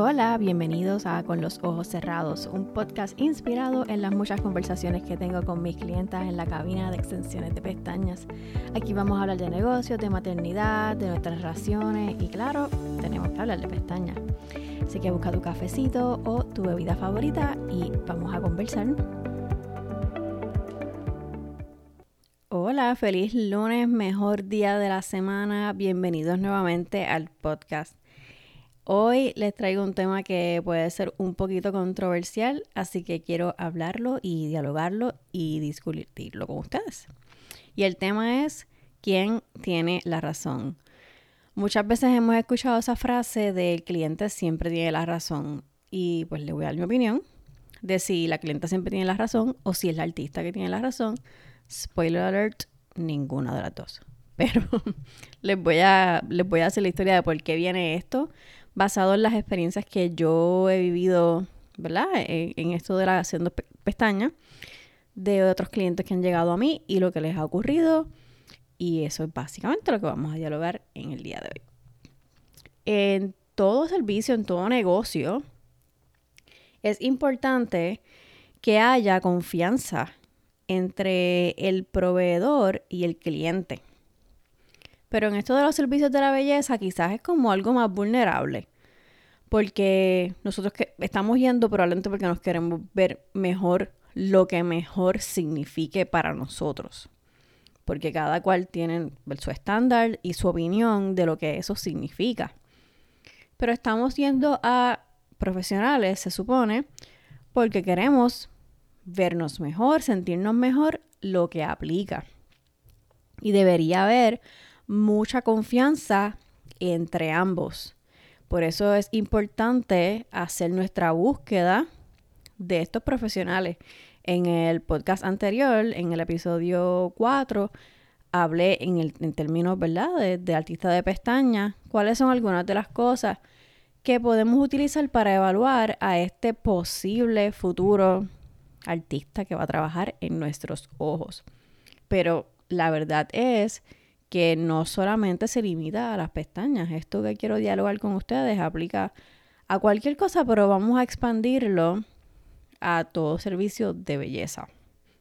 Hola, bienvenidos a Con los Ojos Cerrados, un podcast inspirado en las muchas conversaciones que tengo con mis clientas en la cabina de extensiones de pestañas. Aquí vamos a hablar de negocios, de maternidad, de nuestras relaciones y claro, tenemos que hablar de pestañas. Así que busca tu cafecito o tu bebida favorita y vamos a conversar. Hola, feliz lunes, mejor día de la semana. Bienvenidos nuevamente al podcast. Hoy les traigo un tema que puede ser un poquito controversial, así que quiero hablarlo y dialogarlo y discutirlo con ustedes. Y el tema es ¿quién tiene la razón? Muchas veces hemos escuchado esa frase de el cliente siempre tiene la razón y pues le voy a dar mi opinión de si la clienta siempre tiene la razón o si es la artista que tiene la razón. Spoiler alert, ninguna de las dos. Pero les voy a les voy a hacer la historia de por qué viene esto basado en las experiencias que yo he vivido, ¿verdad? En, esto de la haciendo pestañas de otros clientes que han llegado a mí y lo que les ha ocurrido. Y eso es básicamente lo que vamos a dialogar en el día de hoy. En todo servicio, en todo negocio, es importante que haya confianza entre el proveedor y el cliente. Pero en esto de los servicios de la belleza quizás es como algo más vulnerable. Porque nosotros que estamos yendo probablemente porque nos queremos ver mejor lo que mejor signifique para nosotros. Porque cada cual tiene su estándar y su opinión de lo que eso significa. Pero estamos yendo a profesionales, se supone, porque queremos vernos mejor, sentirnos mejor, lo que aplica. Y debería haber mucha confianza entre ambos. Por eso es importante hacer nuestra búsqueda de estos profesionales. En el podcast anterior, en el episodio 4, hablé en, el, en términos, ¿verdad?, de, de artista de pestañas, cuáles son algunas de las cosas que podemos utilizar para evaluar a este posible futuro artista que va a trabajar en nuestros ojos. Pero la verdad es que no solamente se limita a las pestañas. Esto que quiero dialogar con ustedes aplica a cualquier cosa, pero vamos a expandirlo a todo servicio de belleza.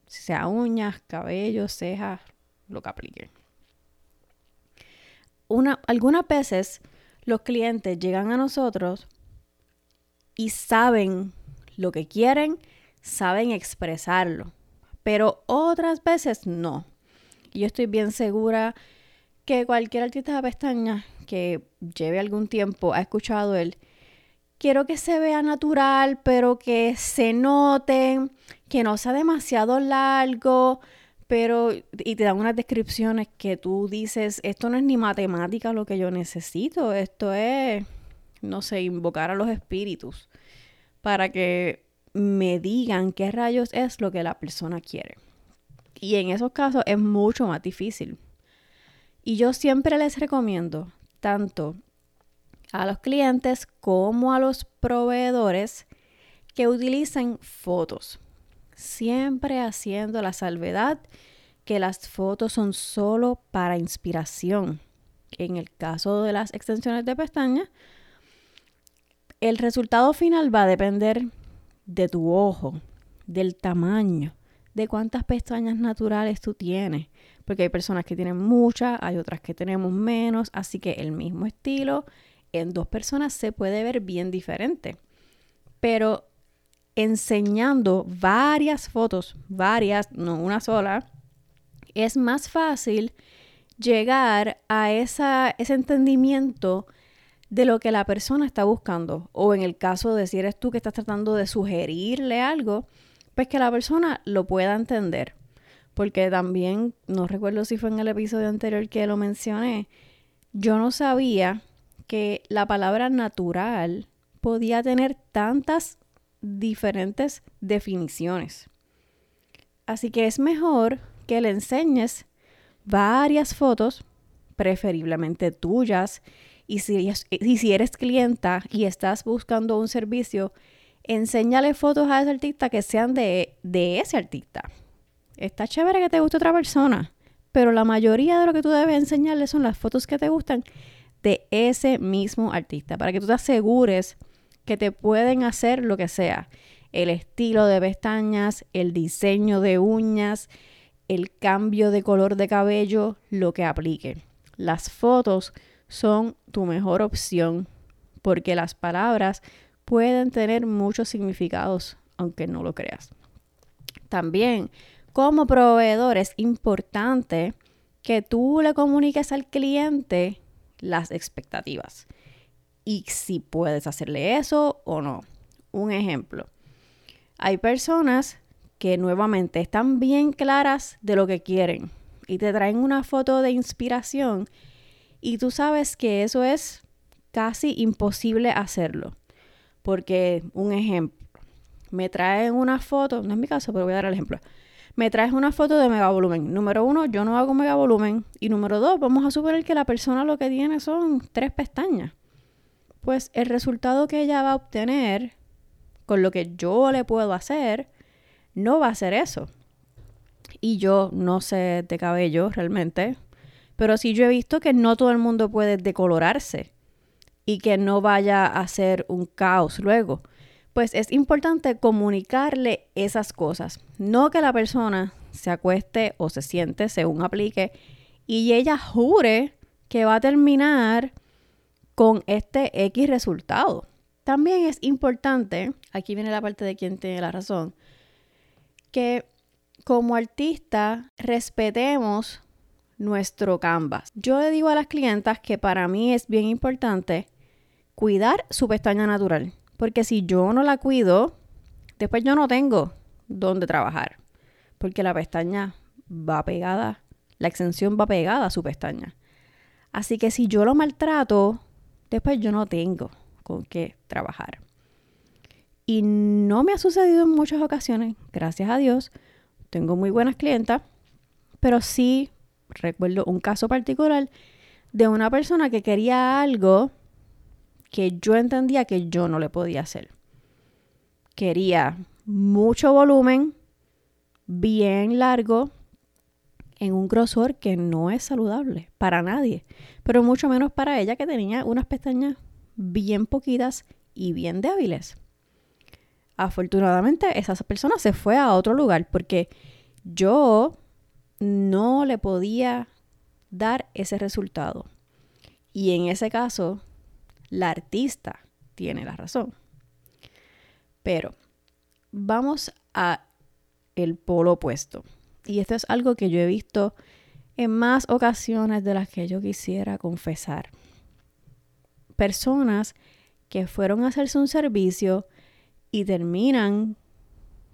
Sea uñas, cabello, cejas, lo que aplique. Una, algunas veces los clientes llegan a nosotros y saben lo que quieren, saben expresarlo, pero otras veces no. Yo estoy bien segura que cualquier artista de pestañas que lleve algún tiempo ha escuchado él, quiero que se vea natural, pero que se note, que no sea demasiado largo, pero y te dan unas descripciones que tú dices, esto no es ni matemática lo que yo necesito, esto es, no sé, invocar a los espíritus para que me digan qué rayos es lo que la persona quiere. Y en esos casos es mucho más difícil y yo siempre les recomiendo, tanto a los clientes como a los proveedores, que utilicen fotos. Siempre haciendo la salvedad que las fotos son solo para inspiración. En el caso de las extensiones de pestañas, el resultado final va a depender de tu ojo, del tamaño, de cuántas pestañas naturales tú tienes, porque hay personas que tienen muchas, hay otras que tenemos menos, así que el mismo estilo en dos personas se puede ver bien diferente. Pero enseñando varias fotos, varias, no una sola, es más fácil llegar a esa, ese entendimiento de lo que la persona está buscando. O en el caso de si eres tú que estás tratando de sugerirle algo, pues que la persona lo pueda entender porque también, no recuerdo si fue en el episodio anterior que lo mencioné, yo no sabía que la palabra natural podía tener tantas diferentes definiciones. Así que es mejor que le enseñes varias fotos, preferiblemente tuyas, y si, si eres clienta y estás buscando un servicio, enséñale fotos a ese artista que sean de, de ese artista está chévere que te guste otra persona, pero la mayoría de lo que tú debes enseñarle son las fotos que te gustan de ese mismo artista, para que tú te asegures que te pueden hacer lo que sea. El estilo de pestañas, el diseño de uñas, el cambio de color de cabello, lo que aplique. Las fotos son tu mejor opción porque las palabras pueden tener muchos significados, aunque no lo creas. También, como proveedor, es importante que tú le comuniques al cliente las expectativas y si puedes hacerle eso o no. Un ejemplo, hay personas que nuevamente están bien claras de lo que quieren y te traen una foto de inspiración y tú sabes que eso es casi imposible hacerlo. Porque, un ejemplo, me traen una foto, no es mi caso, pero voy a dar el ejemplo. Me traes una foto de mega volumen. Número uno, yo no hago mega volumen. Y número dos, vamos a suponer que la persona lo que tiene son tres pestañas. Pues el resultado que ella va a obtener con lo que yo le puedo hacer, no va a ser eso. Y yo no sé de cabello realmente, pero sí yo he visto que no todo el mundo puede decolorarse y que no vaya a ser un caos luego pues es importante comunicarle esas cosas. No que la persona se acueste o se siente según aplique y ella jure que va a terminar con este X resultado. También es importante, aquí viene la parte de quien tiene la razón, que como artista respetemos nuestro canvas. Yo le digo a las clientas que para mí es bien importante cuidar su pestaña natural. Porque si yo no la cuido, después yo no tengo dónde trabajar. Porque la pestaña va pegada, la extensión va pegada a su pestaña. Así que si yo lo maltrato, después yo no tengo con qué trabajar. Y no me ha sucedido en muchas ocasiones, gracias a Dios. Tengo muy buenas clientas, pero sí recuerdo un caso particular de una persona que quería algo que yo entendía que yo no le podía hacer. Quería mucho volumen, bien largo, en un grosor que no es saludable para nadie, pero mucho menos para ella que tenía unas pestañas bien poquitas y bien débiles. Afortunadamente, esa persona se fue a otro lugar porque yo no le podía dar ese resultado. Y en ese caso, la artista tiene la razón. Pero vamos a el polo opuesto. Y esto es algo que yo he visto en más ocasiones de las que yo quisiera confesar. Personas que fueron a hacerse un servicio y terminan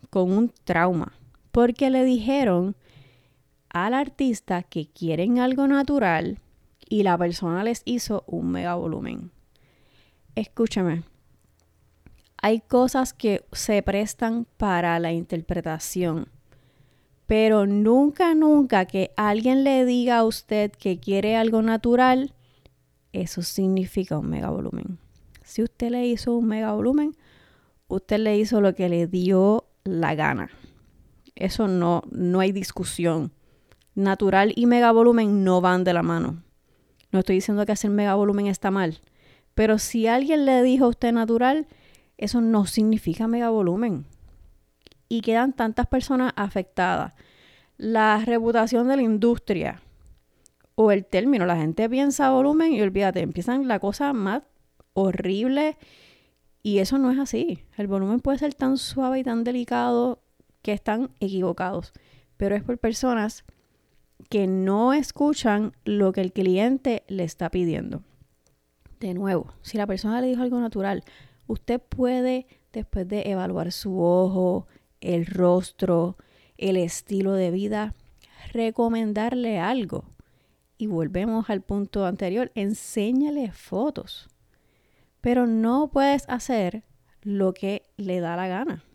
con un trauma porque le dijeron al artista que quieren algo natural y la persona les hizo un mega volumen escúchame, hay cosas que se prestan para la interpretación, pero nunca, nunca que alguien le diga a usted que quiere algo natural, eso significa un mega volumen. Si usted le hizo un mega volumen, usted le hizo lo que le dio la gana. Eso no, no hay discusión. Natural y mega volumen no van de la mano. No estoy diciendo que hacer mega volumen está mal. Pero si alguien le dijo a usted natural, eso no significa mega volumen. Y quedan tantas personas afectadas. La reputación de la industria o el término, la gente piensa volumen y olvídate, empiezan la cosa más horrible y eso no es así. El volumen puede ser tan suave y tan delicado que están equivocados, pero es por personas que no escuchan lo que el cliente le está pidiendo. De nuevo, si la persona le dijo algo natural, usted puede, después de evaluar su ojo, el rostro, el estilo de vida, recomendarle algo. Y volvemos al punto anterior, enséñale fotos. Pero no puedes hacer lo que le da la gana.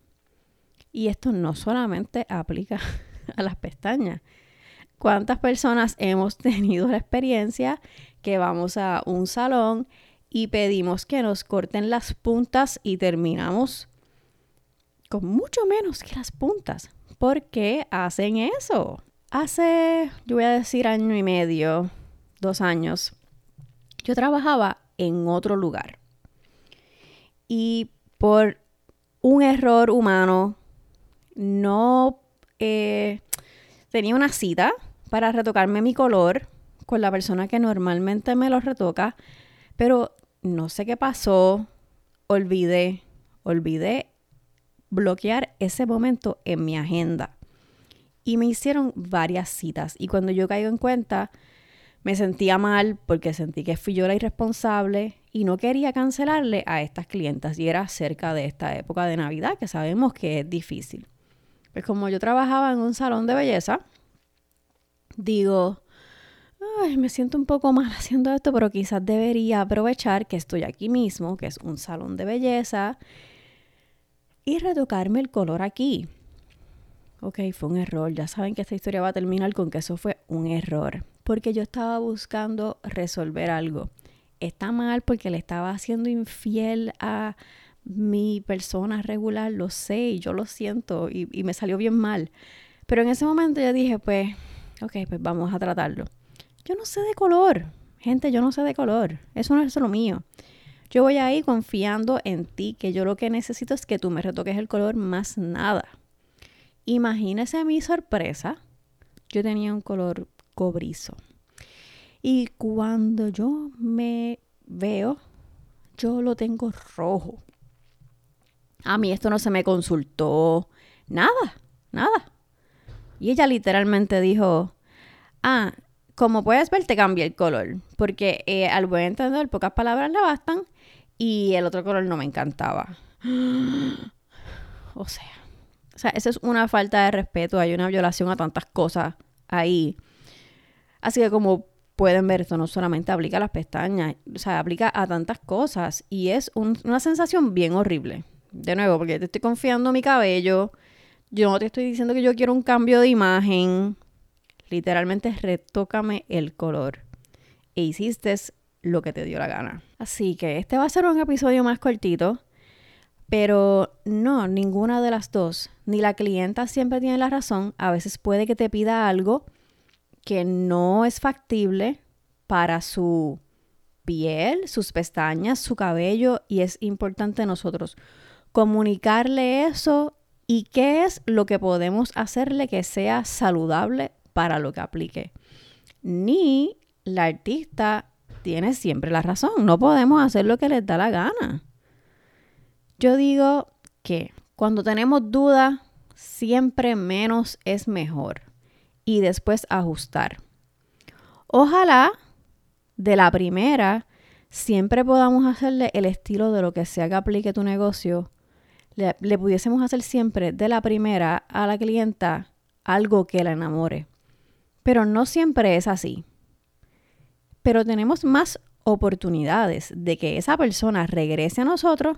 Y esto no solamente aplica a las pestañas. ¿Cuántas personas hemos tenido la experiencia que vamos a un salón y pedimos que nos corten las puntas y terminamos con mucho menos que las puntas. ¿Por qué hacen eso? Hace, yo voy a decir año y medio, dos años, yo trabajaba en otro lugar. y por un error humano no eh, tenía una cita para retocarme mi color con la persona que normalmente me lo retoca, pero no sé qué pasó, olvidé, olvidé bloquear ese momento en mi agenda. Y me hicieron varias citas. Y cuando yo caigo en cuenta, me sentía mal porque sentí que fui yo la irresponsable y no quería cancelarle a estas clientas. Y era cerca de esta época de Navidad, que sabemos que es difícil. Pues como yo trabajaba en un salón de belleza, digo, Ay, me siento un poco mal haciendo esto, pero quizás debería aprovechar que estoy aquí mismo, que es un salón de belleza, y retocarme el color aquí. Ok, fue un error. Ya saben que esta historia va a terminar con que eso fue un error. Porque yo estaba buscando resolver algo. Está mal porque le estaba haciendo infiel a mi persona regular, lo sé y yo lo siento y, me salió bien mal. Pero en ese momento yo dije, pues, ok, pues vamos a tratarlo. Yo no sé de color. Gente, yo no sé de color. Eso no es lo mío. Yo voy ahí confiando en ti, que yo lo que necesito es que tú me retoques el color más nada. Imagínese mi sorpresa. Yo tenía un color cobrizo. Y cuando yo me veo, yo lo tengo rojo. A mí esto no se me consultó. Nada, nada. Y ella literalmente dijo, ah, como puedes ver, te cambia el color. Porque eh, al buen entender, pocas palabras le bastan y el otro color no me encantaba. O sea, o sea, eso es una falta de respeto, hay una violación a tantas cosas ahí. Así que como pueden ver, esto no solamente aplica a las pestañas, o sea, aplica a tantas cosas y es una sensación bien horrible. De nuevo, porque te estoy confiando en mi cabello, yo no te estoy diciendo que yo quiero un cambio de imagen, literalmente retócame el color. E hiciste lo que te dio la gana. Así que este va a ser un episodio más cortito, pero no, ninguna de las dos. Ni la clienta siempre tiene la razón. A veces puede que te pida algo que no es factible para su piel, sus pestañas, su cabello y es importante nosotros comunicarle eso y qué es lo que podemos hacerle que sea saludable para lo que aplique. Ni la artista tiene siempre la razón. No podemos hacer lo que les da la gana. Yo digo que cuando tenemos dudas, siempre menos es mejor. Y después ajustar. Ojalá de la primera siempre podamos hacerle el estilo de lo que sea que aplique tu negocio. Le, le pudiésemos hacer siempre de la primera a la clienta algo que la enamore. Pero no siempre es así pero tenemos más oportunidades de que esa persona regrese a nosotros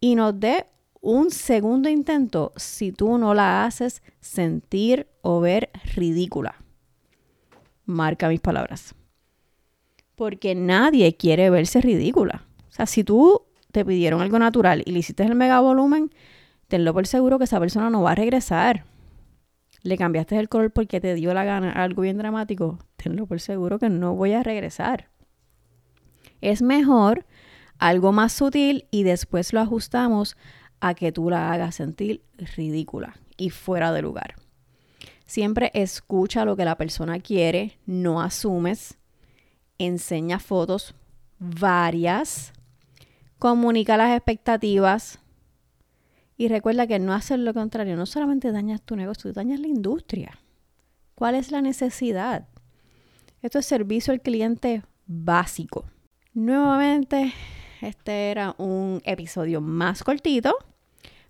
y nos dé un segundo intento si tú no la haces sentir o ver ridícula. Marca mis palabras. Porque nadie quiere verse ridícula. O sea, si tú te pidieron algo natural y le hiciste el mega volumen, tenlo por seguro que esa persona no va a regresar le cambiaste el color porque te dio la gana, algo bien dramático, tenlo por seguro que no voy a regresar. Es mejor algo más sutil y después lo ajustamos a que tú la hagas sentir ridícula y fuera de lugar. Siempre escucha lo que la persona quiere, no asumes, enseña fotos varias, comunica las expectativas, y recuerda que no hacer lo contrario no solamente dañas tu negocio, dañas la industria. ¿Cuál es la necesidad? Esto es servicio al cliente básico. Nuevamente, este era un episodio más cortito,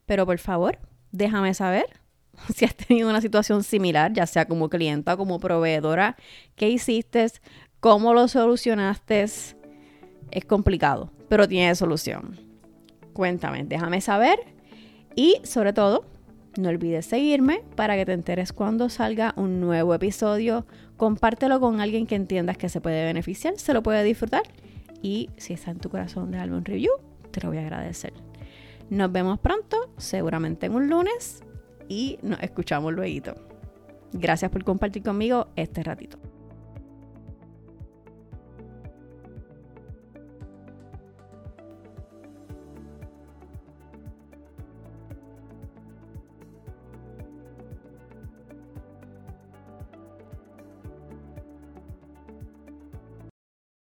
pero por favor, déjame saber si has tenido una situación similar, ya sea como clienta o como proveedora, qué hiciste, cómo lo solucionaste. Es complicado, pero tiene solución. Cuéntame, déjame saber y sobre todo, no olvides seguirme para que te enteres cuando salga un nuevo episodio. Compártelo con alguien que entiendas que se puede beneficiar, se lo puede disfrutar. Y si está en tu corazón de un review, te lo voy a agradecer. Nos vemos pronto, seguramente en un lunes, y nos escuchamos luego. Gracias por compartir conmigo este ratito.